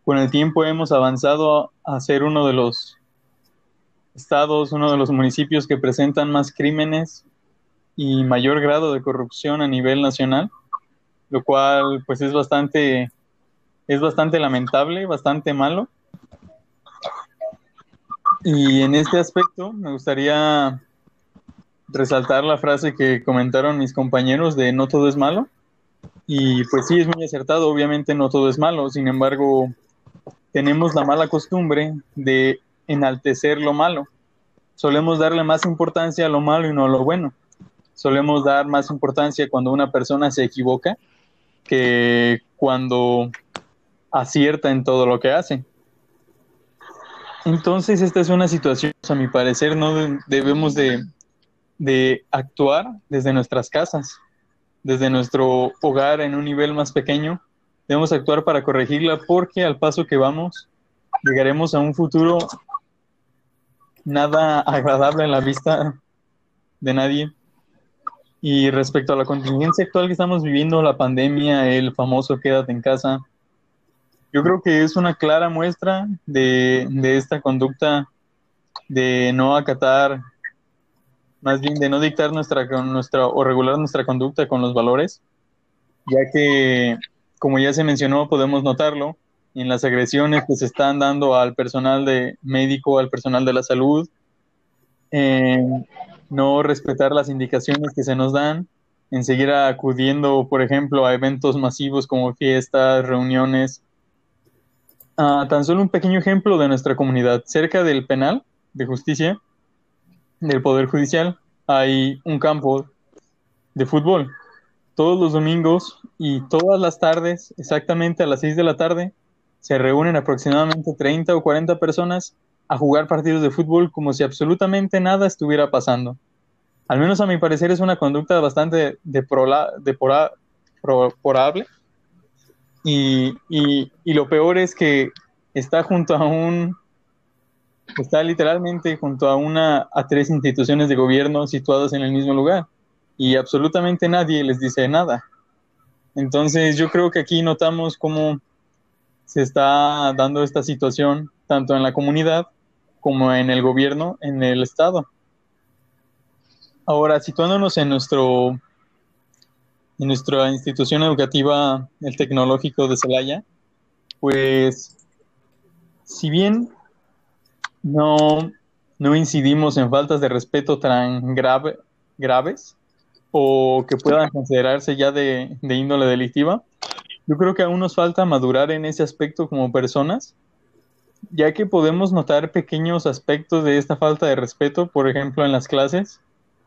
con el tiempo hemos avanzado a ser uno de los estados, uno de los municipios que presentan más crímenes y mayor grado de corrupción a nivel nacional, lo cual pues es bastante es bastante lamentable, bastante malo. Y en este aspecto me gustaría resaltar la frase que comentaron mis compañeros de no todo es malo, y pues sí, es muy acertado, obviamente no todo es malo, sin embargo, tenemos la mala costumbre de enaltecer lo malo. Solemos darle más importancia a lo malo y no a lo bueno. Solemos dar más importancia cuando una persona se equivoca que cuando acierta en todo lo que hace. Entonces, esta es una situación, a mi parecer, no debemos de, de actuar desde nuestras casas desde nuestro hogar en un nivel más pequeño, debemos actuar para corregirla porque al paso que vamos, llegaremos a un futuro nada agradable en la vista de nadie. Y respecto a la contingencia actual que estamos viviendo, la pandemia, el famoso quédate en casa, yo creo que es una clara muestra de, de esta conducta de no acatar más bien de no dictar nuestra, nuestra o regular nuestra conducta con los valores, ya que, como ya se mencionó, podemos notarlo en las agresiones que se están dando al personal de médico, al personal de la salud, en no respetar las indicaciones que se nos dan, en seguir acudiendo, por ejemplo, a eventos masivos como fiestas, reuniones. Ah, tan solo un pequeño ejemplo de nuestra comunidad. Cerca del penal de justicia, del Poder Judicial hay un campo de fútbol. Todos los domingos y todas las tardes, exactamente a las 6 de la tarde, se reúnen aproximadamente 30 o 40 personas a jugar partidos de fútbol como si absolutamente nada estuviera pasando. Al menos a mi parecer es una conducta bastante deplorable. Y, y, y lo peor es que está junto a un está literalmente junto a una a tres instituciones de gobierno situadas en el mismo lugar y absolutamente nadie les dice nada. Entonces yo creo que aquí notamos cómo se está dando esta situación tanto en la comunidad como en el gobierno, en el estado. Ahora, situándonos en nuestro en nuestra institución educativa, el tecnológico de Celaya, pues si bien no, no incidimos en faltas de respeto tan grave, graves o que puedan considerarse ya de, índole delictiva. Yo creo que aún nos falta madurar en ese aspecto como personas ya que podemos notar pequeños aspectos de esta falta de respeto, por ejemplo, en las clases,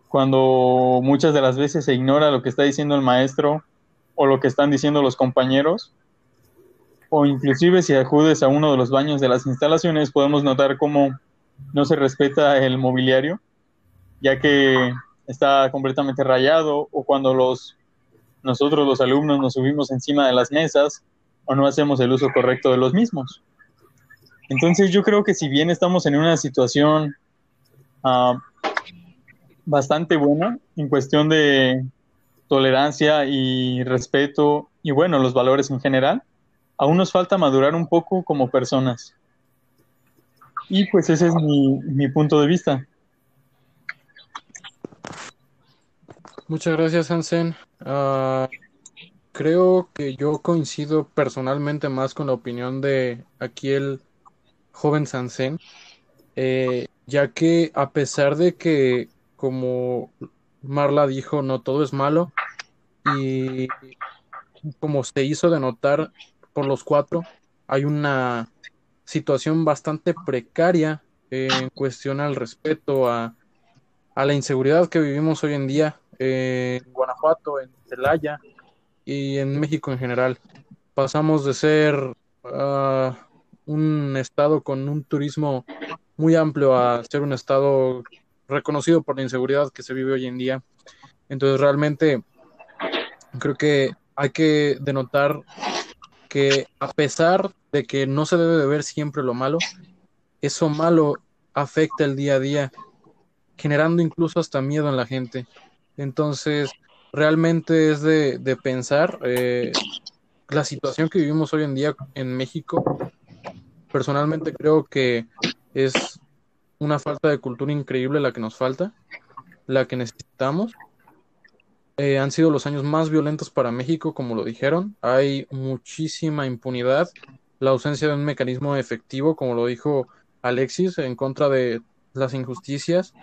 cuando muchas de las veces se ignora lo que está diciendo el maestro o lo que están diciendo los compañeros, o inclusive si acudes a uno de los baños de las instalaciones, podemos notar cómo no se respeta el mobiliario, ya que está completamente rayado, o cuando los nosotros los alumnos nos subimos encima de las mesas o no hacemos el uso correcto de los mismos. Entonces yo creo que si bien estamos en una situación uh, bastante buena en cuestión de tolerancia y respeto y bueno, los valores en general, aún nos falta madurar un poco como personas. Y pues ese es mi, mi punto de vista. Muchas gracias, Hansen. Uh, creo que yo coincido personalmente más con la opinión de aquí el joven Sansen, eh, ya que a pesar de que, como Marla dijo, no todo es malo, y como se hizo de notar por los cuatro, hay una situación bastante precaria en cuestión al respeto a, a la inseguridad que vivimos hoy en día en Guanajuato, en Celaya y en México en general. Pasamos de ser uh, un estado con un turismo muy amplio a ser un estado reconocido por la inseguridad que se vive hoy en día. Entonces realmente creo que hay que denotar que a pesar de que no se debe de ver siempre lo malo, eso malo afecta el día a día, generando incluso hasta miedo en la gente. Entonces, realmente es de, de pensar eh, la situación que vivimos hoy en día en México personalmente creo que es una falta de cultura increíble la que nos falta, la que necesitamos. Eh, han sido los años más violentos para México, como lo dijeron. Hay muchísima impunidad, la ausencia de un mecanismo efectivo, como lo dijo Alexis, en contra de las injusticias.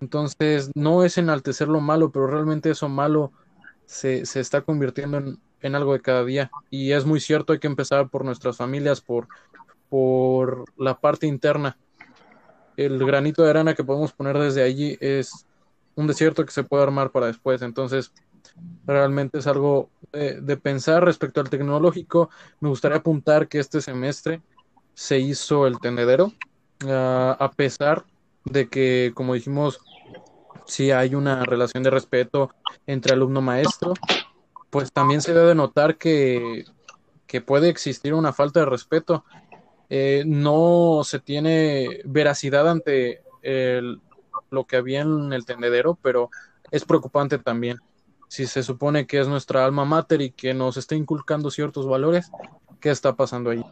Entonces, no es enaltecer lo malo, pero realmente eso malo se, se está convirtiendo en, en algo de cada día. Y es muy cierto, hay que empezar por nuestras familias, por por la parte interna. El granito de arena que podemos poner desde allí es un desierto que se puede armar para después. Entonces, realmente es algo de, pensar respecto al tecnológico. Me gustaría apuntar que este semestre se hizo el tendedero, ah, a pesar de que, como dijimos, si hay una relación de respeto entre alumno-maestro, pues también se debe notar que, que puede existir una falta de respeto eh, no se tiene veracidad ante lo que había en el tendedero, pero es preocupante también. Si se supone que es nuestra alma mater y que nos está inculcando ciertos valores, ¿qué está pasando ahí?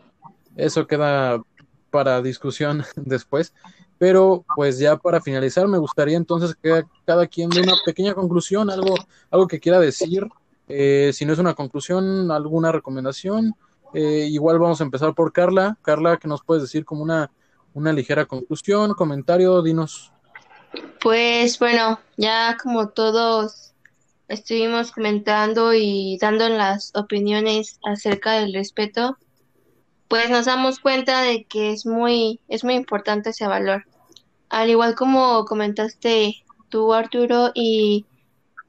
Eso queda para discusión después. Pero pues ya para finalizar, me gustaría entonces que cada quien dé una pequeña conclusión, algo, algo que quiera decir. Eh, si no es una conclusión, alguna recomendación, eh, igual vamos a empezar por Carla. Carla, ¿qué nos puedes decir como una, una ligera conclusión, comentario? Dinos. Pues bueno, ya como todos estuvimos comentando y dando las opiniones acerca del respeto, pues nos damos cuenta de que es muy, es muy importante ese valor. Al igual como comentaste tú, Arturo, y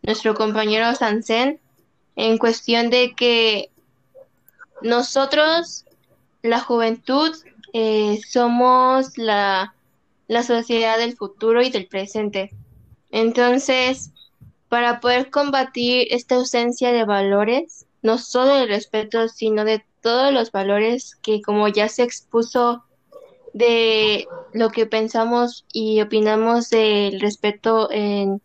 nuestro compañero Sansen, en cuestión de que nosotros, la juventud, eh, somos la, la sociedad del futuro y del presente. Entonces, para poder combatir esta ausencia de valores, no solo de respeto, sino de todos los valores que como ya se expuso de lo que pensamos y opinamos del respeto en,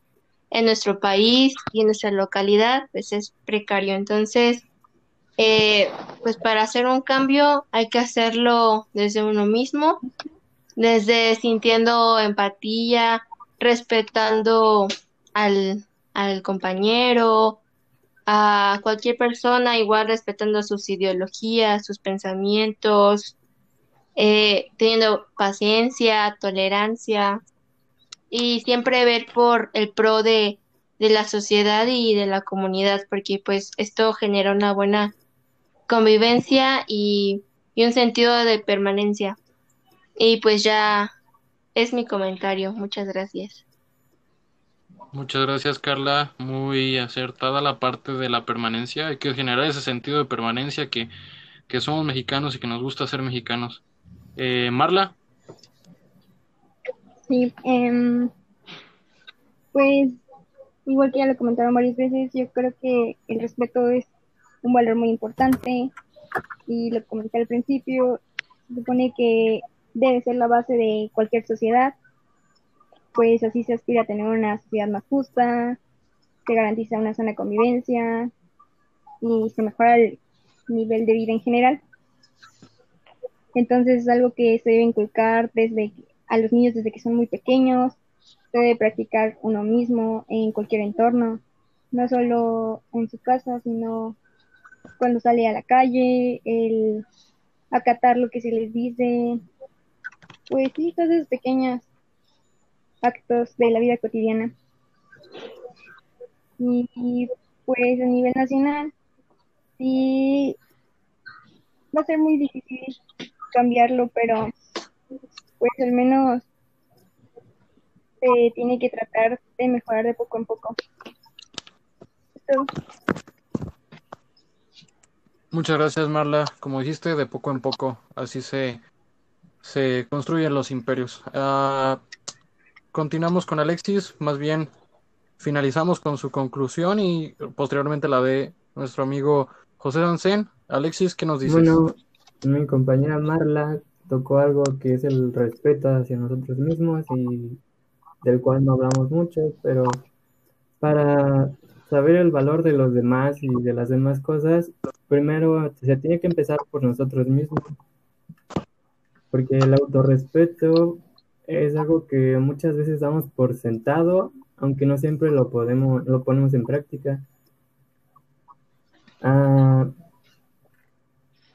en nuestro país y en nuestra localidad, pues es precario. Entonces, eh, pues para hacer un cambio hay que hacerlo desde uno mismo, desde sintiendo empatía, respetando al, al compañero, a cualquier persona, igual respetando sus ideologías, sus pensamientos, eh, teniendo paciencia, tolerancia y siempre ver por el pro de, de la sociedad y de la comunidad, porque pues esto genera una buena convivencia y, un sentido de permanencia. Y pues ya es mi comentario. Muchas gracias. Muchas gracias, Carla. Muy acertada la parte de la permanencia. Hay que generar ese sentido de permanencia que, que somos mexicanos y que nos gusta ser mexicanos. Eh, Marla. Sí, em, pues igual que ya lo comentaron varias veces, yo creo que el respeto es un valor muy importante y lo comenté al principio, se supone que debe ser la base de cualquier sociedad, pues así se aspira a tener una sociedad más justa, se garantiza una sana convivencia y se mejora el nivel de vida en general. Entonces es algo que se debe inculcar desde a los niños desde que son muy pequeños, se debe practicar uno mismo en cualquier entorno, no solo en su casa, sino cuando sale a la calle, el acatar lo que se les dice, pues sí, todos esos pequeños actos de la vida cotidiana. Y, pues a nivel nacional, sí, va a ser muy difícil cambiarlo, pero pues al menos se tiene que tratar de mejorar de poco en poco. Muchas gracias, Marla. Como dijiste, de poco en poco, así se, se construyen los imperios. Uh, continuamos con Alexis, más bien finalizamos con su conclusión y posteriormente la de nuestro amigo José Dancén. Alexis, ¿qué nos dices? Bueno, mi compañera Marla tocó algo que es el respeto hacia nosotros mismos y del cual no hablamos mucho, pero para saber el valor de los demás y de las demás cosas, primero se tiene que empezar por nosotros mismos, porque el autorrespeto es algo que muchas veces damos por sentado, aunque no siempre lo podemos, lo ponemos en práctica. Ah,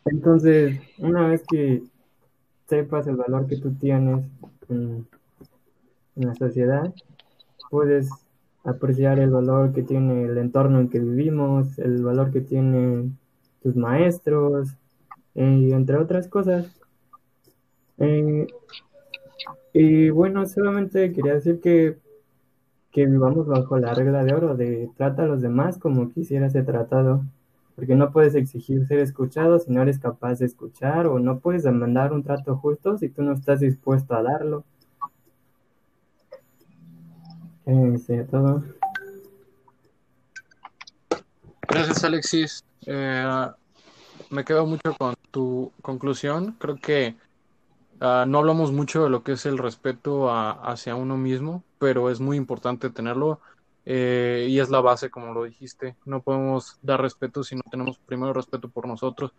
entonces, una vez que sepas el valor que tú tienes en, en la sociedad, puedes apreciar el valor que tiene el entorno en que vivimos, el valor que tienen tus maestros, y entre otras cosas. Eh, y bueno, solamente quería decir que, que vivamos bajo la regla de oro de trata a los demás como quisiera ser tratado, porque no puedes exigir ser escuchado si no eres capaz de escuchar, o no puedes demandar un trato justo si tú no estás dispuesto a darlo. Eh, todo. Gracias, Alexis. Eh, me quedo mucho con tu conclusión. Creo que uh, no hablamos mucho de lo que es el respeto a, hacia uno mismo, pero es muy importante tenerlo eh, y es la base, como lo dijiste. No podemos dar respeto si no tenemos primero respeto por nosotros.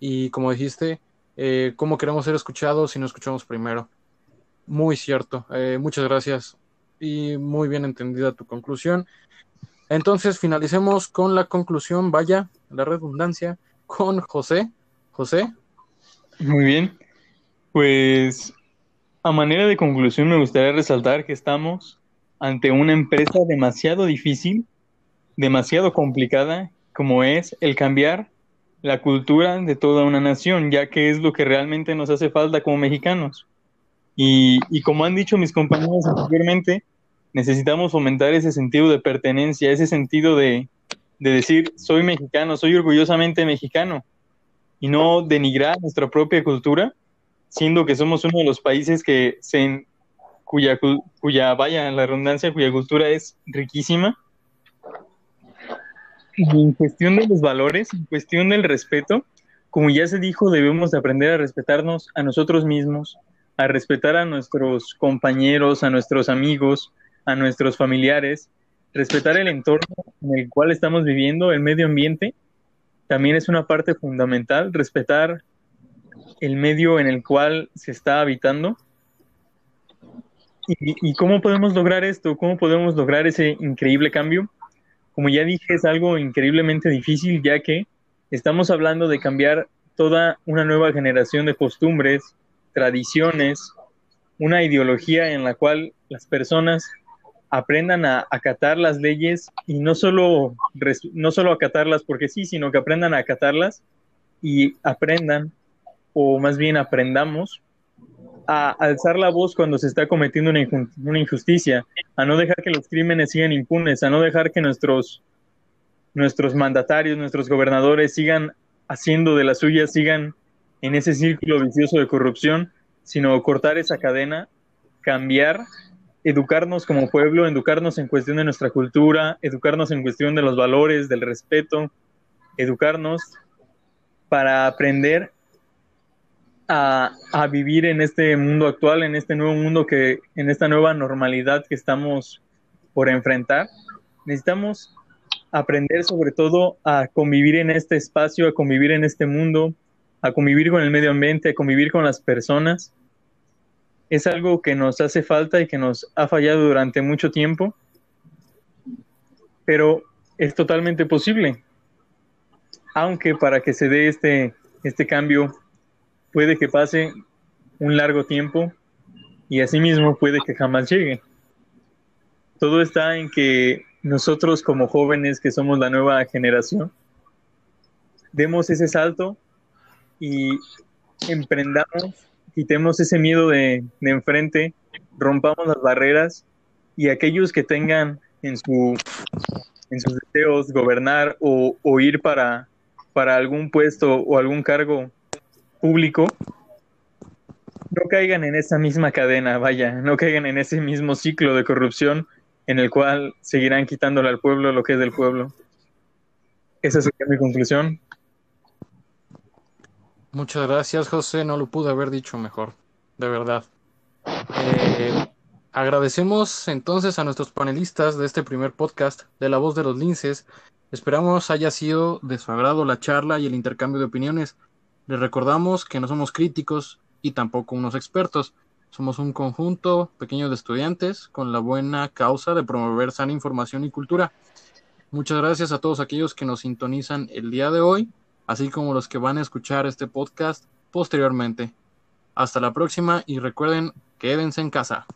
Y como dijiste, eh, ¿cómo queremos ser escuchados si no escuchamos primero? Muy cierto. muchas gracias y muy bien entendida tu conclusión. Entonces finalicemos con la conclusión, vaya, la redundancia, con José. José. Muy bien. Pues a manera de conclusión me gustaría resaltar que estamos ante una empresa demasiado difícil, demasiado complicada, como es el cambiar la cultura de toda una nación, ya que es lo que realmente nos hace falta como mexicanos. Y, y como han dicho mis compañeros anteriormente, necesitamos fomentar ese sentido de pertenencia, ese sentido de, decir, soy mexicano, soy orgullosamente mexicano, y no denigrar nuestra propia cultura, siendo que somos uno de los países que cuya, cuya, vaya, la redundancia, cuya cultura es riquísima. en cuestión de los valores, en cuestión del respeto, como ya se dijo, debemos aprender a respetarnos a nosotros mismos, a respetar a nuestros compañeros, a nuestros amigos, a nuestros familiares, respetar el entorno en el cual estamos viviendo, el medio ambiente, también es una parte fundamental, respetar el medio en el cual se está habitando. ¿Y, cómo podemos lograr esto? ¿Cómo podemos lograr ese increíble cambio? Como ya dije, es algo increíblemente difícil, ya que estamos hablando de cambiar toda una nueva generación de costumbres, tradiciones, una ideología en la cual las personas aprendan a acatar las leyes y no solo, no solo acatarlas porque sí, sino que aprendan a acatarlas y aprendan, o más bien aprendamos, a alzar la voz cuando se está cometiendo una, inju- una injusticia, a no dejar que los crímenes sigan impunes, a no dejar que nuestros, nuestros mandatarios, nuestros gobernadores sigan haciendo de la suya, sigan en ese círculo vicioso de corrupción, sino cortar esa cadena, cambiar, educarnos como pueblo, educarnos en cuestión de nuestra cultura, educarnos en cuestión de los valores, del respeto, educarnos para aprender a, vivir en este mundo actual, en este nuevo mundo que, en esta nueva normalidad que estamos por enfrentar. Necesitamos aprender sobre todo a convivir en este espacio, a convivir en este mundo, a convivir con el medio ambiente, a convivir con las personas. Es algo que nos hace falta y que nos ha fallado durante mucho tiempo, pero es totalmente posible. Aunque para que se dé este, este cambio puede que pase un largo tiempo y asimismo puede que jamás llegue. Todo está en que nosotros como jóvenes que somos la nueva generación demos ese salto y emprendamos, quitemos ese miedo de, de enfrente, rompamos las barreras y aquellos que tengan en, su, en sus deseos gobernar o, o ir para, para algún puesto o algún cargo público, no caigan en esa misma cadena, vaya, no caigan en ese mismo ciclo de corrupción en el cual seguirán quitándole al pueblo lo que es del pueblo. Esa sería mi conclusión. Muchas gracias, José. No lo pude haber dicho mejor, de verdad. Eh, agradecemos entonces a nuestros panelistas de este primer podcast de La Voz de los Linces. Esperamos haya sido de su agrado la charla y el intercambio de opiniones. Les recordamos que no somos críticos y tampoco unos expertos. Somos un conjunto pequeño de estudiantes con la buena causa de promover sana información y cultura. Muchas gracias a todos aquellos que nos sintonizan el día de hoy, así como los que van a escuchar este podcast posteriormente. Hasta la próxima y recuerden, quédense en casa.